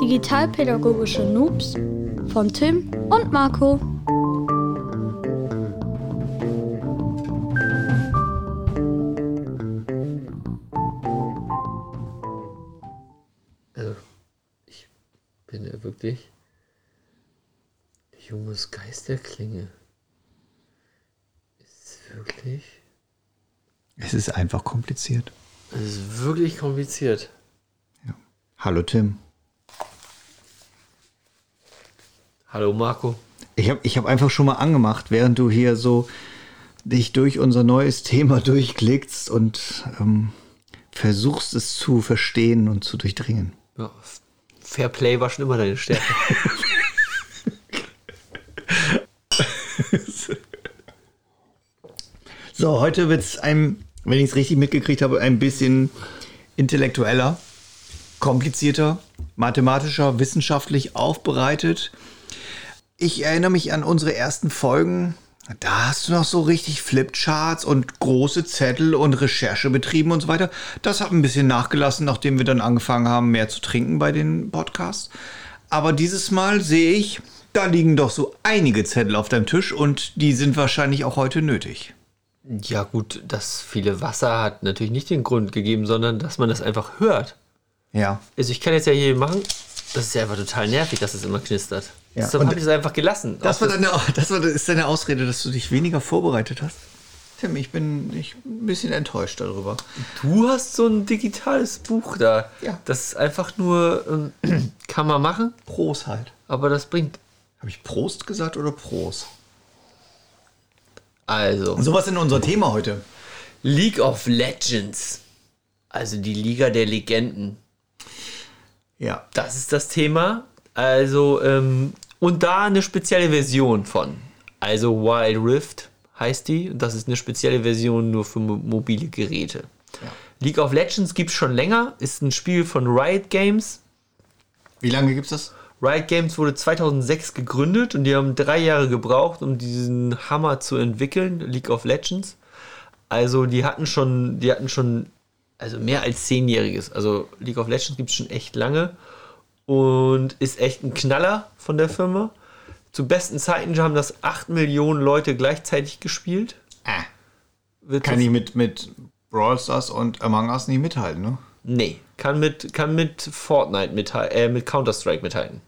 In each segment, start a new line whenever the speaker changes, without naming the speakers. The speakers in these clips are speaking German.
Digitalpädagogische Noobs von Tim und Marco.
Also, ich bin ja wirklich junges Geist der Klinge. Ist wirklich.
Es ist einfach kompliziert.
Es ist wirklich kompliziert.
Hallo Tim.
Hallo Marco.
Ich habe ich hab einfach schon mal angemacht, während du hier so dich durch unser neues Thema durchklickst und ähm, versuchst es zu verstehen und zu durchdringen.
Ja, Fair Play war schon immer deine Stärke.
So, heute wird es einem, wenn ich es richtig mitgekriegt habe, ein bisschen intellektueller, komplizierter, mathematischer, wissenschaftlich aufbereitet. Ich erinnere mich an unsere ersten Folgen. Da hast du noch so richtig Flipcharts und große Zettel und Recherche betrieben und so weiter. Das hat ein bisschen nachgelassen, nachdem wir dann angefangen haben, mehr zu trinken bei den Podcasts. Aber dieses Mal sehe ich, da liegen doch so einige Zettel auf deinem Tisch und die sind wahrscheinlich auch heute nötig.
ja, gut, das viele Wasser hat natürlich nicht den Grund gegeben, sondern dass man das einfach hört.
Ja.
Also ich kann jetzt ja hier machen, das ist ja einfach total nervig, dass es immer knistert.
Ja, und-
habe ich es einfach gelassen.
Das, war deine, das war, ist deine Ausrede, dass du dich weniger vorbereitet hast? Tim, ich bin ich bin ein bisschen enttäuscht darüber.
Du hast so ein digitales Buch da.
Ja.
Das ist einfach nur, ähm, kann man machen,
Prost halt.
aber das bringt.
Habe ich Prost gesagt oder Prost?
Also,
Sowas in unser Thema heute.
League of Legends. Also die Liga der Legenden.
Ja.
Das ist das Thema. Also, ähm, und da eine spezielle Version von. Also Wild Rift heißt die. Und das ist eine spezielle Version nur für mo mobile Geräte. League of Legends gibt es schon länger. Ist ein Spiel von Riot Games.
Wie lange gibt's das?
Riot Games wurde 2006 gegründet und die haben drei Jahre gebraucht, um diesen Hammer zu entwickeln, League of Legends. Also die hatten schon, die hatten schon, also mehr als zehnjähriges. Also League of Legends gibt es schon echt lange und ist echt ein Knaller von der Firma. Zu besten Zeiten haben das 8 Millionen Leute gleichzeitig gespielt.
Ah.
Wird
Kann ich mit, mit Brawl Stars und Among Us nicht mithalten, ne?
Nee, kann mit, kann mit Fortnite mithalten, äh, mit Counter-Strike mithalten.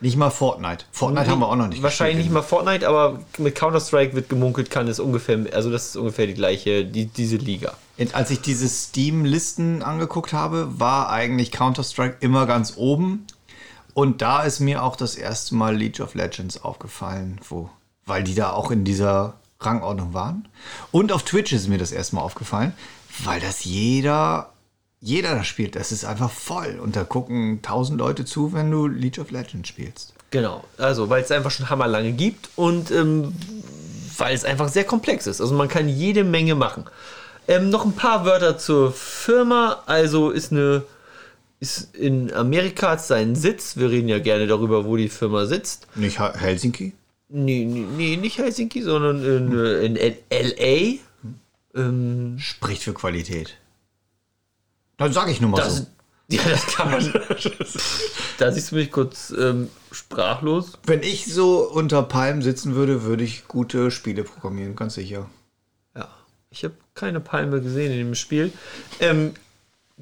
Nicht mal Fortnite. Fortnite haben wir auch noch nicht.
Wahrscheinlich nicht mal Fortnite, aber mit Counter-Strike wird gemunkelt, kann es ungefähr, also das ist ungefähr die gleiche, die, diese Liga.
Und Als ich diese Steam-Listen angeguckt habe, war eigentlich Counter-Strike immer ganz oben. Und da ist mir auch das erste Mal League of Legends aufgefallen, wo, weil die da auch in dieser Rangordnung waren. Und auf Twitch ist mir das erste Mal aufgefallen, weil das jeder, jeder da spielt. Das ist einfach voll. Und da gucken tausend Leute zu, wenn du League of Legends spielst.
Genau, also weil es einfach schon hammerlange gibt und ähm, weil es einfach sehr komplex ist. Also man kann jede Menge machen. Ähm, noch ein paar Wörter zur Firma. Also ist eine ist in Amerika hat seinen Sitz. Wir reden ja gerne darüber, wo die Firma sitzt.
Nicht Helsinki?
Nee, nee, nee nicht Helsinki, sondern in, äh, in, in LA. Ähm,
Spricht für Qualität. Dann sage ich nur mal
Das,
so.
ja, das kann man. da siehst du mich kurz ähm, sprachlos.
Wenn ich so unter Palmen sitzen würde, würde ich gute Spiele programmieren, ganz sicher.
Ja, ich habe keine Palme gesehen in dem Spiel. Ähm,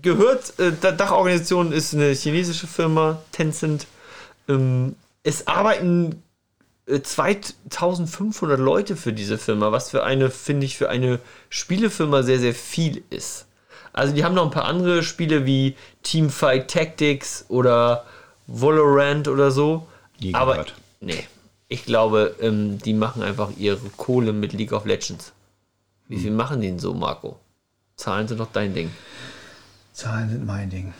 gehört, äh, Dachorganisation ist eine chinesische Firma, Tencent. Ähm, es arbeiten äh, 2500 Leute für diese Firma, was für eine, finde ich, für eine Spielefirma sehr, sehr viel ist. Also die haben noch ein paar andere Spiele wie Teamfight Tactics oder Valorant oder so.
Nie
Aber
gehört.
nee, ich glaube, ähm, die machen einfach ihre Kohle mit League of Legends. Wie viel machen die denn so, Marco? Zahlen sind doch dein Ding.
Zahlen sind mein Ding.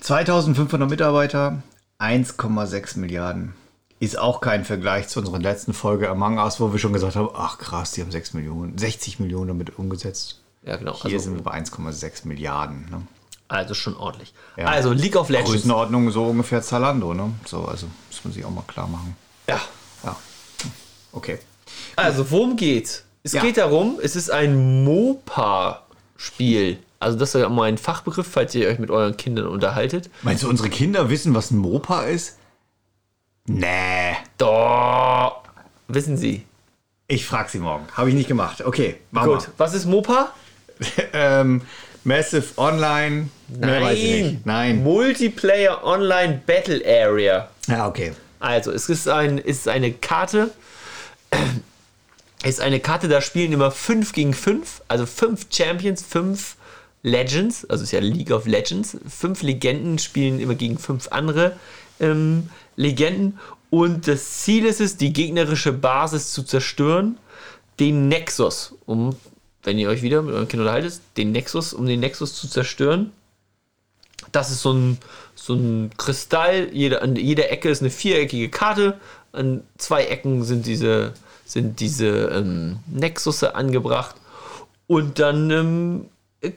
2500 Mitarbeiter, 1,6 Milliarden. Ist auch kein Vergleich zu unserer letzten Folge Among Us, wo wir schon gesagt haben, ach krass, die haben 6 Millionen, 60 Millionen damit umgesetzt.
Ja, genau.
Hier
Also,
sind wir bei 1,6 Milliarden. Ne?
also schon ordentlich.
Ja.
Also League of Legends.
Größenordnung so ungefähr Zalando, ne? So, also muss man sich auch mal klar machen.
Ja.
Ja. Okay.
Also worum geht's? Es
Ja.
geht darum, es ist ein MOPA-Spiel. Also das ist ja mal ein Fachbegriff, falls ihr euch mit euren Kindern unterhaltet.
Meinst du, unsere Kinder wissen, was ein Mopa ist? Nee.
Doch, wissen sie.
Ich frag sie morgen. Habe ich nicht gemacht. Okay, machen
Gut, was ist Mopa?
ähm, Massive Online. Mehr weiß ich nicht. Nein.
Multiplayer Online Battle Area.
Ja, okay.
Also, es ist, ein, ist eine Karte. Es ist eine Karte, da spielen immer 5 gegen 5. Also 5 Champions, 5 Legends. Also ist ja League of Legends. 5 Legenden spielen immer gegen 5 andere ähm, Legenden. Und das Ziel ist es, die gegnerische Basis zu zerstören. Den Nexus, um, wenn ihr euch wieder mit euren Kindern unterhaltet, den Nexus, um den Nexus zu zerstören. Das ist so ein, so ein Kristall. Jede, an jeder Ecke ist eine viereckige Karte. An zwei Ecken sind diese, sind diese ähm, Nexusse angebracht. Und dann ähm,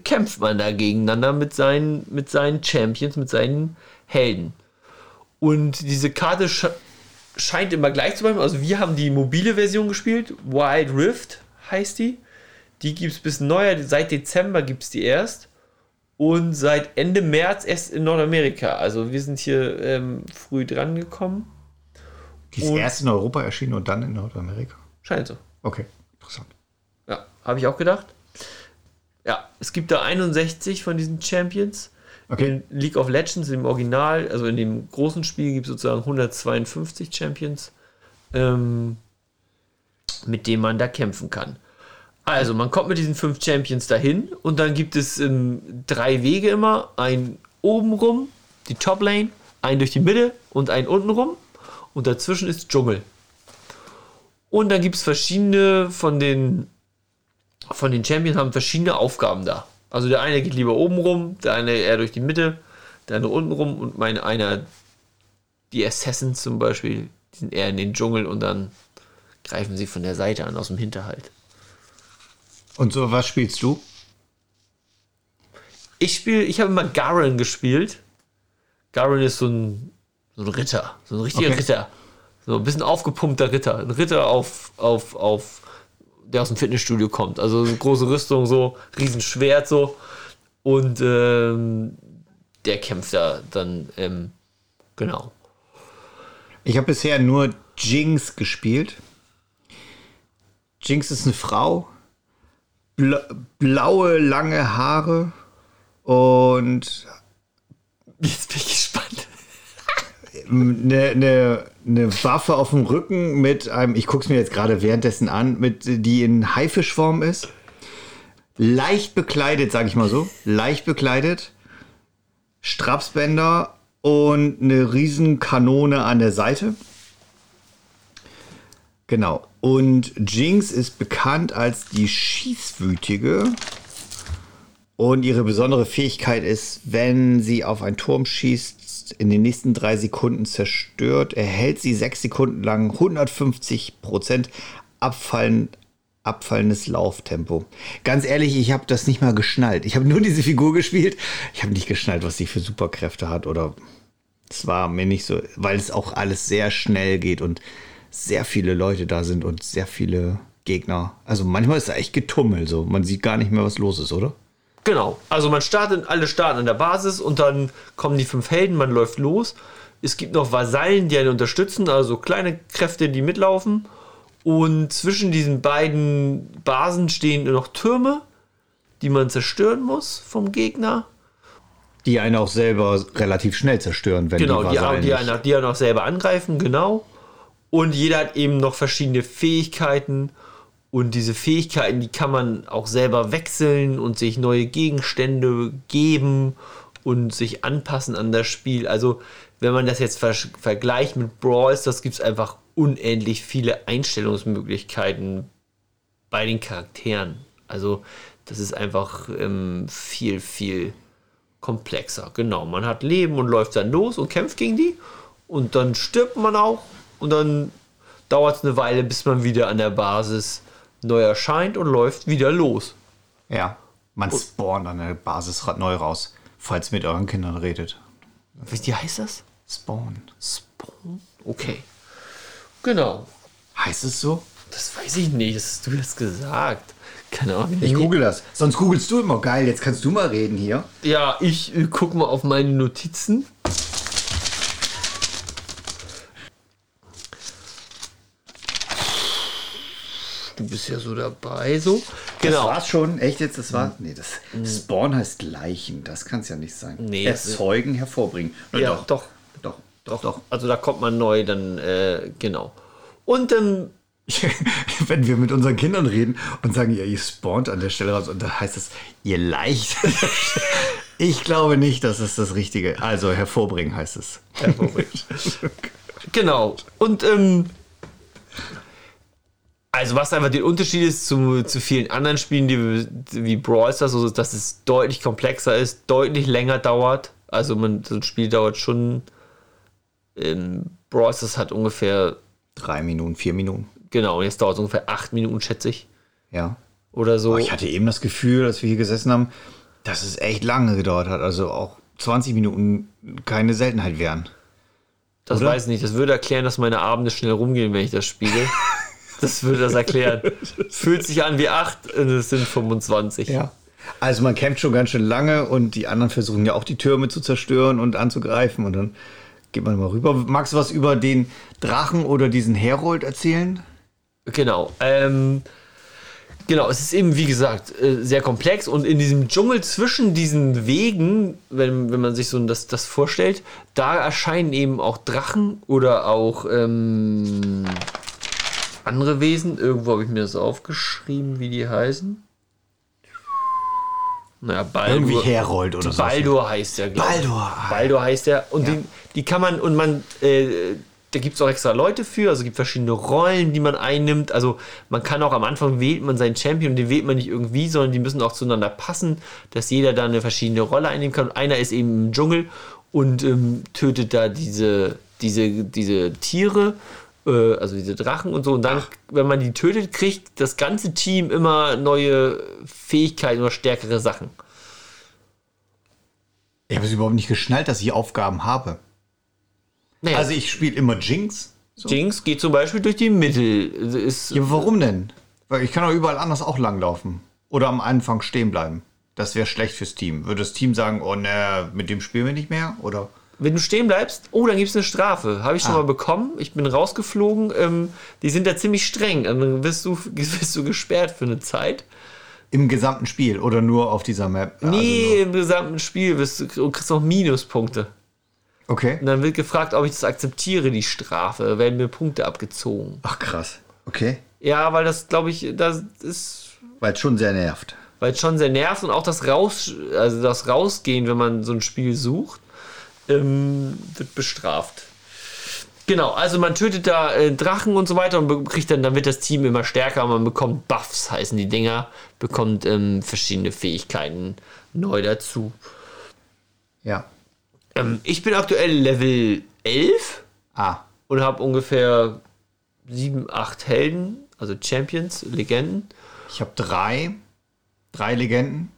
kämpft man da gegeneinander mit seinen, mit seinen Champions, mit seinen Helden. Und diese Karte sch scheint immer gleich zu bleiben. Also wir haben die mobile Version gespielt. Wild Rift heißt die. Die gibt es bis neuer, seit Dezember gibt es die erst. Und seit Ende März erst in Nordamerika. Also wir sind hier ähm, früh dran gekommen.
Die ist
Und-
erst in Europa erschienen und dann in Nordamerika.
Scheint so.
Okay, interessant.
Ja, habe ich auch gedacht. Ja, es gibt da 61 von diesen Champions.
Okay.
In League of Legends, im Original, also in dem großen Spiel, gibt es sozusagen 152 Champions, ähm, mit denen man da kämpfen kann. Also, man kommt mit diesen fünf Champions dahin und dann gibt es ähm, drei Wege immer. Ein oben rum, die Top Lane, ein durch die Mitte und ein unten rum. Und dazwischen ist Dschungel. Und dann gibt es verschiedene von den, von den Champions haben verschiedene Aufgaben da. Also der eine geht lieber oben rum, der eine eher durch die Mitte, der andere unten rum und mein einer, die Assassins zum Beispiel, die sind eher in den Dschungel und dann greifen sie von der Seite an, aus dem Hinterhalt.
Und so, was spielst du?
Ich spiele, ich habe immer Garen gespielt. Garen ist so ein, so ein Ritter, so ein richtiger
Okay.
Ritter. So ein bisschen aufgepumpter Ritter. Ein Ritter auf, auf, auf, der aus dem Fitnessstudio kommt. Also große Rüstung, so, Riesenschwert so. Und ähm, der kämpft da dann, ähm, genau.
Ich habe bisher nur Jinx gespielt. Jinx ist eine Frau. Bla blaue, lange Haare. Und
Jetzt bin ich gespannt.
Eine, eine, eine Waffe auf dem Rücken mit einem, ich gucke es mir jetzt gerade währenddessen an, mit, die in Haifischform ist. Leicht bekleidet, sage ich mal so. Leicht bekleidet. Strapsbänder und eine riesen Kanone an der Seite. Genau. Und Jinx ist bekannt als die Schießwütige. Und ihre besondere Fähigkeit ist, wenn sie auf einen Turm schießt, in den nächsten drei Sekunden zerstört, erhält sie sechs Sekunden lang 150 Prozent abfallen, abfallendes Lauftempo. Ganz ehrlich, ich habe das nicht mal geschnallt. Ich habe nur diese Figur gespielt. Ich habe nicht geschnallt, was sie für Superkräfte hat oder es war mir nicht so, weil es auch alles sehr schnell geht und sehr viele Leute da sind und sehr viele Gegner. Also manchmal ist da echt Getummel so. Man sieht gar nicht mehr, was los ist, oder?
Genau. Also man startet, alle starten an der Basis und dann kommen die fünf Helden, man läuft los. Es gibt noch Vasallen, die einen unterstützen, also kleine Kräfte, die mitlaufen. Und zwischen diesen beiden Basen stehen noch Türme, die man zerstören muss vom Gegner.
Die einen auch selber relativ schnell zerstören, wenn
Genau,
die
die,
Vasallen
die,
nicht-
einen, die einen auch selber angreifen, genau. Und jeder hat eben noch verschiedene Fähigkeiten. Und diese Fähigkeiten, die kann man auch selber wechseln und sich neue Gegenstände geben und sich anpassen an das Spiel. Also, wenn man das jetzt ver vergleicht mit Brawl Stars, gibt es einfach unendlich viele Einstellungsmöglichkeiten bei den Charakteren. Also, das ist einfach ähm, viel, viel komplexer. Genau, man hat Leben und läuft dann los und kämpft gegen die. Und dann stirbt man auch. Und dann dauert es eine Weile, bis man wieder an der Basis neu erscheint und läuft wieder los.
Ja, man spawnt an der Basis neu raus, falls ihr mit euren Kindern redet.
Wie heißt das?
Spawn.
Spawn? Okay. Genau.
Heißt es so?
Das weiß ich nicht, das hast du jetzt gesagt. Keine Ahnung.
Ich google das. Sonst googelst du immer. Geil, jetzt kannst du mal reden hier.
Ja, ich äh, guck mal auf meine Notizen. Bist ja so dabei, so.
Das
Genau.
war's schon. Echt jetzt? Das war. Nee, das Spawn heißt Leichen. Das kann es ja nicht sein.
Nee, das
Erzeugen, hervorbringen. Na
Ja, doch.
Doch, doch, doch.
Also da kommt man neu, dann, äh, genau. Und ähm,
Wenn wir mit unseren Kindern reden und sagen, ja, ihr spawnt an der Stelle raus und dann heißt es, ihr leicht. ich glaube nicht, dass es das Richtige. Also hervorbringen heißt es.
Genau. Und ähm, also was einfach der Unterschied ist zu, zu vielen anderen Spielen, die wie Brawl Stars, also dass es deutlich komplexer ist, deutlich länger dauert. Also man, so ein Spiel dauert schon. Ähm, Brawl Stars hat ungefähr,
Drei Minuten, vier Minuten.
genau, jetzt dauert es ungefähr acht Minuten, schätze ich.
Ja.
Oder so.
Oh, ich hatte eben das Gefühl, als wir hier gesessen haben, dass es echt lange gedauert hat. Also auch 20 Minuten keine Seltenheit wären.
das
oder?
weiß ich nicht. Das würde erklären, dass meine Abende schnell rumgehen, wenn ich das spiele. das würde das erklären. Fühlt sich an wie acht und es sind 25.
Ja. Also man kämpft schon ganz schön lange und die anderen versuchen ja auch die Türme zu zerstören und anzugreifen und dann geht man mal rüber. Magst du was über den Drachen oder diesen Herold erzählen?
Genau. Ähm, genau, es ist eben, wie gesagt, äh, sehr komplex und in diesem Dschungel zwischen diesen Wegen, wenn, wenn man sich so das, das vorstellt, da erscheinen eben auch Drachen oder auch ähm, andere Wesen. Irgendwo habe ich mir das aufgeschrieben, wie die heißen. Naja, Baldur.
Irgendwie Herold oder so.
Baldur heißt der, glaube ich.
Baldur, ah.
Baldur heißt der. Und den, die kann man, und man, äh, da gibt es auch extra Leute für, also es gibt verschiedene Rollen, die man einnimmt. Also man kann auch am Anfang wählt man seinen Champion und den wählt man nicht irgendwie, sondern die müssen auch zueinander passen, dass jeder da eine verschiedene Rolle einnehmen kann. Und einer ist eben im Dschungel und ähm, tötet da diese, diese, diese Tiere, äh, also diese Drachen und so. Und dann, wenn man die tötet, kriegt das ganze Team immer neue Fähigkeiten oder stärkere Sachen.
Ich habe es überhaupt nicht geschnallt, dass ich Aufgaben habe.
Naja,
Also ich spiele immer Jinx. So.
Jinx geht zum Beispiel durch die Mitte. Ist,
Ja, warum denn? Weil ich kann auch überall anders auch langlaufen. Oder am Anfang stehen bleiben. Das wäre schlecht fürs Team. Würde das Team sagen, oh ne, mit dem spielen wir nicht mehr? Oder?
Wenn du stehen bleibst, oh, dann gibt es eine Strafe. Habe ich schon
Ah.
mal bekommen. Ich bin rausgeflogen. Ähm, die sind da ziemlich streng. Dann wirst du, wirst du gesperrt für eine Zeit.
Im gesamten Spiel oder nur auf dieser Map? Also
Nee, im gesamten Spiel wirst du, und kriegst noch Minuspunkte.
okay.
Und dann wird gefragt, ob ich das akzeptiere, die Strafe. Da werden mir Punkte abgezogen.
Ach krass. Okay.
Ja, weil das, glaube ich, das ist
Weil es schon sehr nervt.
weil es schon sehr nervt und auch das Raus, also das Rausgehen, wenn man so ein Spiel sucht, ähm, wird bestraft. Genau, also man tötet da äh, Drachen und so weiter und kriegt dann, dann wird das Team immer stärker und man bekommt Buffs, heißen die Dinger, bekommt ähm, verschiedene Fähigkeiten neu dazu.
Ja.
Ähm, ich bin aktuell Level 11
Ah.
und habe ungefähr 7, 8 Helden, also Champions, Legenden.
Ich habe drei. Drei Legenden.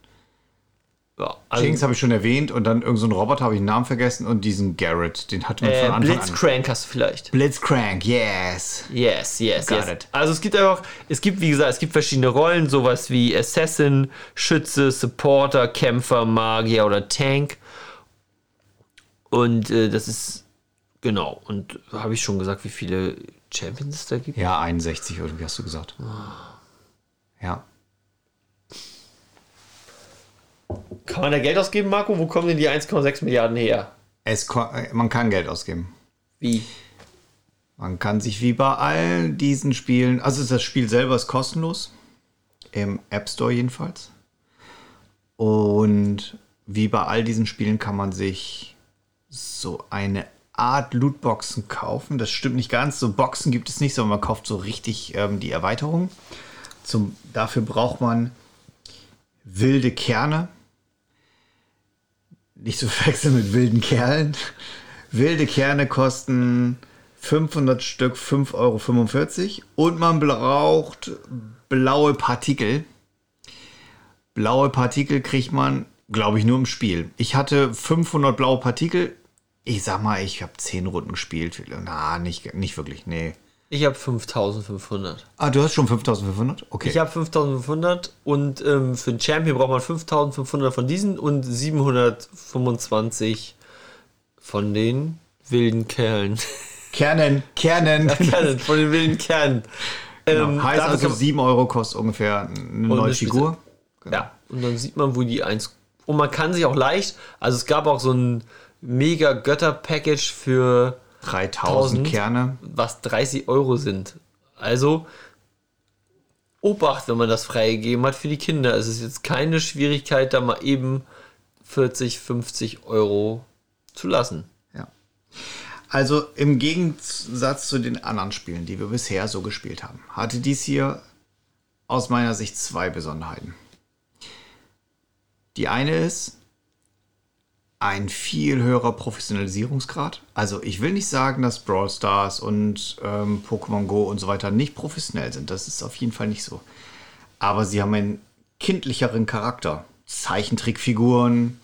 Ja, also,
Jinx habe ich schon erwähnt und dann irgendein so Roboter habe ich den Namen vergessen und diesen Garrett, den hatte man
äh,
von Anfang an.
Blitzcrank hast du vielleicht.
Blitzcrank, yes.
Yes, yes,
Got
yes.
it.
Also es gibt einfach, es gibt, wie gesagt, es gibt verschiedene Rollen, sowas wie Assassin, Schütze, Supporter, Kämpfer, Magier oder Tank. Und äh, das ist, genau, und habe ich schon gesagt, wie viele Champions es da gibt?
Ja, 61 irgendwie hast du gesagt. Ja.
Kann man da Geld ausgeben, Marco? Wo kommen denn die 1,6 Milliarden her?
Es, man kann Geld ausgeben.
Wie?
Man kann sich wie bei all diesen Spielen, also das Spiel selber ist kostenlos, im App Store jedenfalls. Und wie bei all diesen Spielen kann man sich so eine Art Lootboxen kaufen. Das stimmt nicht ganz, so Boxen gibt es nicht, sondern man kauft so richtig ähm, die Erweiterung. Zum, dafür braucht man wilde Kerne. Nicht zu verwechseln mit wilden Kerlen. Wilde Kerne kosten 500 Stück 5,45 Euro und man braucht blaue Partikel. Blaue Partikel kriegt man, glaube ich, nur im Spiel. Ich hatte 500 blaue Partikel. Ich sag mal, ich habe 10 Runden gespielt. Na, nicht, nicht wirklich, nee.
Ich habe 5500.
Ah, du hast schon 5500? Okay.
Ich habe 5500 und ähm, für den Champion braucht man 5500 von diesen und 725 von den wilden Kerlen.
Kernen, Kernen.
Kernen, von den wilden Kernen.
Genau.
Ähm,
heißt also
kann-
7 Euro kostet ungefähr eine neue Figur.
Ja, und dann sieht man, wo die eins. Und man kann sich auch leicht, also es gab auch so ein mega Götter-Package für
3000
1000.
Kerne.
was 30 Euro sind. Also Obacht, wenn man das freigegeben hat für die Kinder. Es ist jetzt keine Schwierigkeit, da mal eben 40, 50 Euro zu lassen.
Ja. Also im Gegensatz zu den anderen Spielen, die wir bisher so gespielt haben, hatte dies hier aus meiner Sicht zwei Besonderheiten. Die eine ist ein viel höherer Professionalisierungsgrad. Also ich will nicht sagen, dass Brawl Stars und ähm, Pokémon Go und so weiter nicht professionell sind. Das ist auf jeden Fall nicht so. Aber sie haben einen kindlicheren Charakter. Zeichentrickfiguren,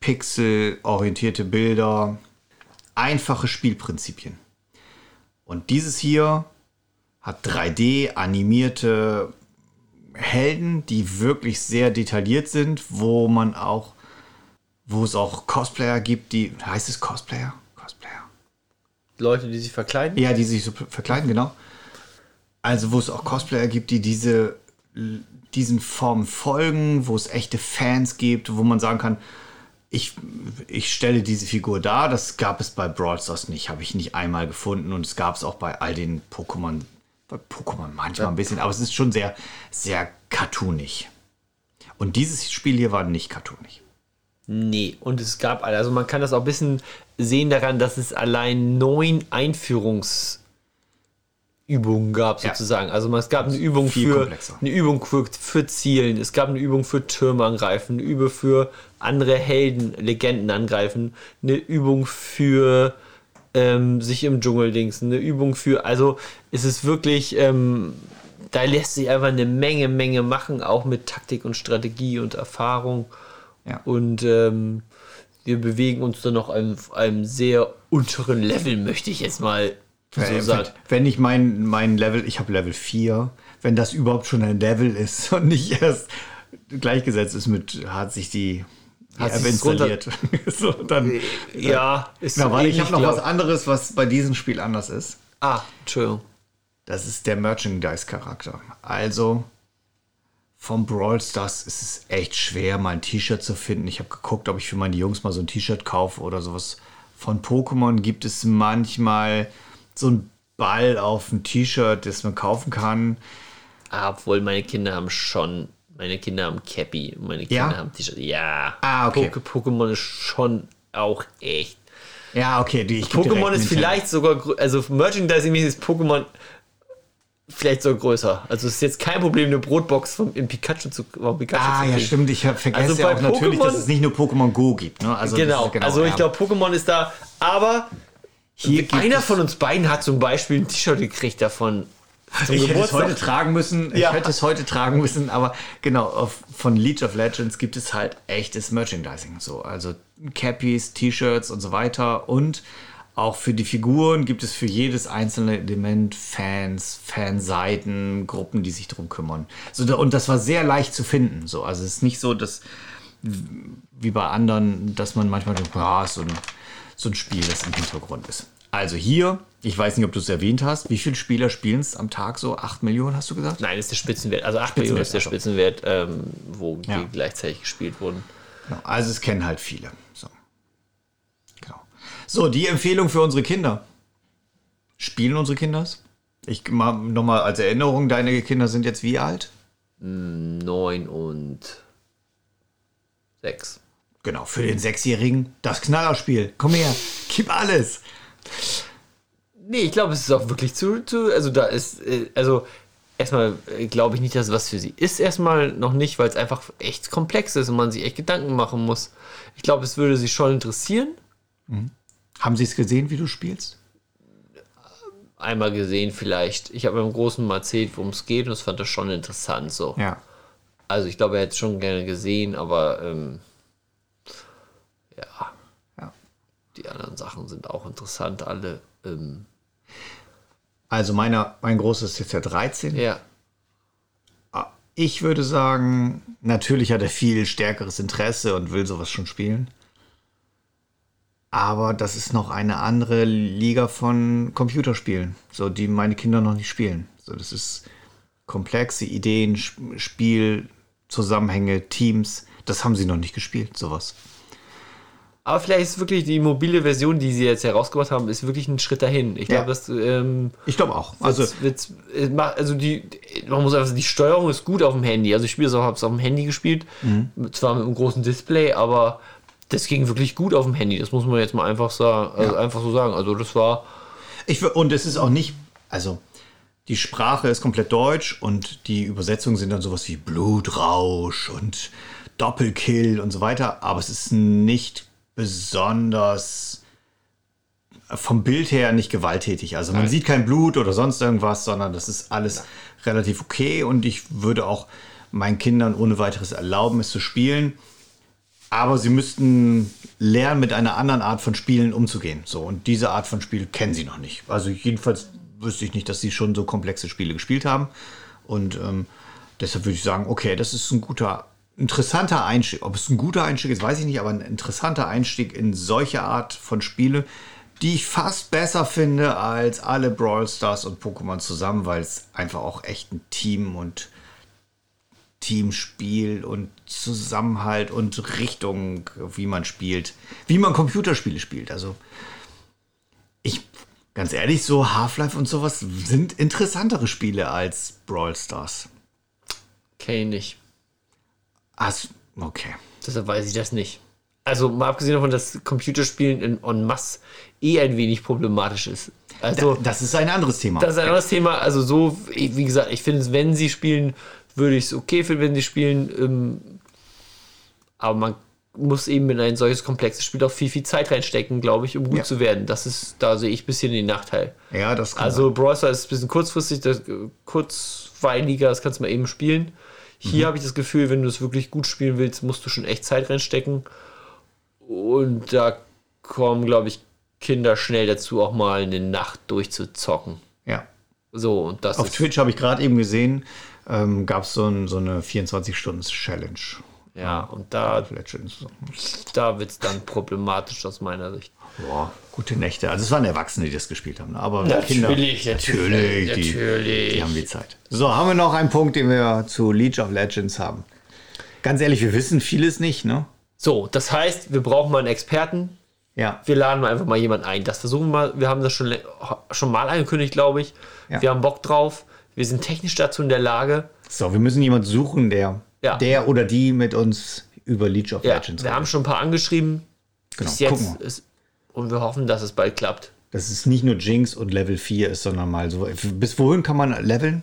pixelorientierte Bilder, einfache Spielprinzipien. Und dieses hier hat 3D animierte Helden, die wirklich sehr detailliert sind, wo man auch, wo es auch Cosplayer gibt, die, heißt es Cosplayer? Cosplayer.
Leute, die sich verkleiden.
Ja, die sich so verkleiden, genau. Also, wo es auch Cosplayer gibt, die diese, diesen Formen folgen, wo es echte Fans gibt, wo man sagen kann, ich, ich stelle diese Figur dar. Das gab es bei Brawl Stars nicht, habe ich nicht einmal gefunden. Und es gab es auch bei all den Pokémon, bei Pokémon manchmal ein bisschen, aber es ist schon sehr, sehr cartoonig. Und dieses Spiel hier war nicht cartoonig.
Nee, und es gab, also man kann das auch ein bisschen sehen daran, dass es allein neun Einführungsübungen gab,
Ja.
sozusagen. Also man- es gab eine Übung
Viel
für
komplexer.
eine Übung für, für Zielen, es gab eine Übung für Türme angreifen, eine Übung für andere Helden, Legenden angreifen, eine Übung für ähm, sich im Dschungel dingsen, eine Übung für, also es ist wirklich, ähm, da lässt sich einfach eine Menge, Menge machen, auch mit Taktik und Strategie und Erfahrung.
Ja.
Und ähm, wir bewegen uns dann noch einem, einem sehr unteren Level, möchte ich jetzt mal so
Wenn-
sagen.
Wenn ich mein, mein Level, ich habe Level 4, wenn das überhaupt schon ein Level ist und nicht erst gleichgesetzt ist mit, hat sich die,
Hat sich's
installiert. so, dann,
Ja, ist
na,
so
warte, ich habe noch was
glaub-
anderes, was bei diesem Spiel anders ist.
Ah, Entschuldigung.
Das ist der Merchandise-Charakter. Also vom Brawl Stars ist es echt schwer, mal ein T-Shirt zu finden. Ich habe geguckt, ob ich für meine Jungs mal so ein T-Shirt kaufe oder sowas. Von Pokémon gibt es manchmal so ein Ball auf ein T-Shirt, das man kaufen kann.
Ah, obwohl meine Kinder haben schon, meine Kinder haben Cappy, meine Kinder
Ja?
haben T-Shirt. Ja.
Ah, okay.
Pokémon ist schon auch echt.
Ja, okay, die
Pokémon ist vielleicht sogar, also Merchandising-mäßig ist Pokémon vielleicht sogar größer. Also es ist jetzt kein Problem, eine Brotbox vom, im Pikachu zu, vom Pikachu
Ah,
zu
ja, stimmt. Ich vergesse
Also
ja auch natürlich,
Pokémon-
dass es nicht nur Pokémon Go gibt. Ne? Also
Genau,
ist
also ich glaube, Pokémon ist da, aber
Hier
einer von uns beiden hat zum Beispiel ein T-Shirt gekriegt davon. Zum
Ich hätte es
Geburtstag.
heute tragen müssen. Ich
Ja.
hätte es heute tragen müssen, aber genau, auf, von League of Legends gibt es halt echtes Merchandising. So, also Cappies, T-Shirts und so weiter. Und auch für die Figuren gibt es für jedes einzelne Element Fans, Fanseiten, Gruppen, die sich drum kümmern. So, und das war sehr leicht zu finden. So, also es ist nicht so, dass wie bei anderen, dass man manchmal denkt, ah, ist so ein, so ein Spiel, das im Hintergrund ist. Also hier, ich weiß nicht, ob du es erwähnt hast, wie viele Spieler spielen es am Tag so? 8 Millionen, hast du gesagt?
Nein, ist der Spitzenwert. Also 8 Millionen ist der
Spitzenwert,
Spitzenwert, ähm, wo
Ja.
die gleichzeitig gespielt wurden.
Genau, also es kennen halt viele. So. Die Empfehlung für unsere Kinder. Spielen unsere Kinder es? Ich mal nochmal als Erinnerung, deine Kinder sind jetzt wie alt?
9 und 6.
Genau, für den Sechsjährigen das Knallerspiel. Komm her, gib alles.
Nee, ich glaube, es ist auch wirklich zu, zu also da ist, äh, also erstmal äh, glaube ich nicht, dass es was für sie ist, erstmal noch nicht, weil es einfach echt komplex ist und man sich echt Gedanken machen muss. Ich glaube, es würde sie schon interessieren.
Haben sie es gesehen, wie du spielst?
Einmal gesehen vielleicht. Ich habe meinem Großen mal erzählt, worum es geht und das fand er schon interessant so.
Ja.
Also ich glaube, er hätte es schon gerne gesehen, aber ähm, ja,
ja.
die anderen Sachen sind auch interessant, alle. Ähm,
Also meiner, mein großes ist jetzt ja 13.
Ja.
Ich würde sagen, natürlich hat er viel stärkeres Interesse und will sowas schon spielen. Aber das ist noch eine andere Liga von Computerspielen, so die meine Kinder noch nicht spielen. So, das ist komplexe Ideen, Sp- Spiel, Zusammenhänge, Teams. Das haben sie noch nicht gespielt, sowas.
Aber vielleicht ist wirklich die mobile Version, die sie jetzt herausgebracht haben, ist wirklich ein Schritt dahin. Ich
Ja.
glaube, das ähm,
Ich glaube auch. Also
wird's- wird's- also die, man muss einfach, die Steuerung ist gut auf dem Handy. Also ich spiele es auch, habe es auf dem Handy gespielt,
Mhm.
zwar mit einem großen Display, aber das ging wirklich gut auf dem Handy. Das muss man jetzt mal einfach sagen, also einfach so sagen. Also das war
Ich, und es ist auch nicht, also die Sprache ist komplett deutsch und die Übersetzungen sind dann sowas wie Blutrausch und Doppelkill und so weiter, aber es ist nicht besonders vom Bild her nicht gewalttätig. Also man
Nein.
sieht kein Blut oder sonst irgendwas, sondern das ist alles relativ okay und ich würde auch meinen Kindern ohne weiteres erlauben, es zu spielen. Aber sie müssten lernen, mit einer anderen Art von Spielen umzugehen. So, und diese Art von Spiel kennen sie noch nicht. Also jedenfalls wüsste ich nicht, dass sie schon so komplexe Spiele gespielt haben. Und ähm, deshalb würde ich sagen, okay, das ist ein guter, interessanter Einstieg. Ob es ein guter Einstieg ist, weiß ich nicht, aber ein interessanter Einstieg in solche Art von Spiele, die ich fast besser finde als alle Brawl Stars und Pokémon zusammen, weil es einfach auch echt ein Team und Teamspiel und Zusammenhalt und Richtung, wie man spielt, wie man Computerspiele spielt. Also ich, ganz ehrlich, so Half-Life und sowas sind interessantere Spiele als Brawl Stars.
kenne ich nicht.
Also, okay.
Deshalb weiß ich das nicht. Also mal abgesehen davon, dass Computerspielen in en masse eh ein wenig problematisch ist. Also
das ist ein anderes Thema.
Das ist ein anderes Thema. Also so, wie gesagt, ich finde es, wenn sie spielen, würde ich es okay finden, wenn sie spielen. Ähm, aber man muss eben in ein solches komplexes Spiel auch viel, viel Zeit reinstecken, glaube ich, um gut
Ja.
zu werden. Das ist, da sehe ich ein bisschen den Nachteil.
ja, das kann
Also Brawl Stars ist ein bisschen kurzfristig, das, äh, kurzweiliger, das kannst du mal eben spielen. Hier habe ich das Gefühl, wenn du es wirklich gut spielen willst, musst du schon echt Zeit reinstecken. Und da kommen, glaube ich, Kinder schnell dazu, auch mal eine Nacht durchzuzocken.
ja.
So, und das
Auf Twitch habe ich gerade eben gesehen, ähm, gab es so, ein, so eine 24-Stunden-Challenge.
ja, und da, da wird es dann problematisch aus meiner Sicht.
Boah, gute Nächte. Also es waren Erwachsene, die das gespielt haben. ne? Aber
Natürlich,
Kinder,
natürlich,
natürlich, die,
natürlich.
die haben die Zeit. So, haben wir noch einen Punkt, den wir zu League of Legends haben. Ganz ehrlich, wir wissen vieles nicht, ne?
So, das heißt, wir brauchen mal einen Experten.
Ja.
Wir laden mal einfach mal jemanden ein. Das versuchen wir mal. Wir haben das schon, schon mal angekündigt, glaube ich.
Ja.
Wir haben Bock drauf. Wir sind technisch dazu in der Lage.
So, wir müssen jemanden suchen, der,
Ja.
der oder die mit uns über League of
Ja,
Legends
wir haben
redet.
schon ein paar angeschrieben.
Genau,
Bis jetzt ist, und wir hoffen, dass es bald klappt.
Dass es nicht nur Jinx und Level 4 ist, sondern mal so. Bis wohin kann man leveln?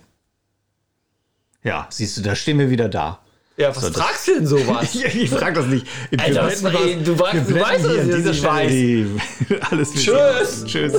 Ja, siehst du, da stehen wir wieder da.
Ja, was
So,
fragst du denn sowas?
Ich, ich frage das nicht.
Alter, was- ey, du weißt- du weißt, dass ich das nicht weiß.
Alles
Tschüss.
Tschüss.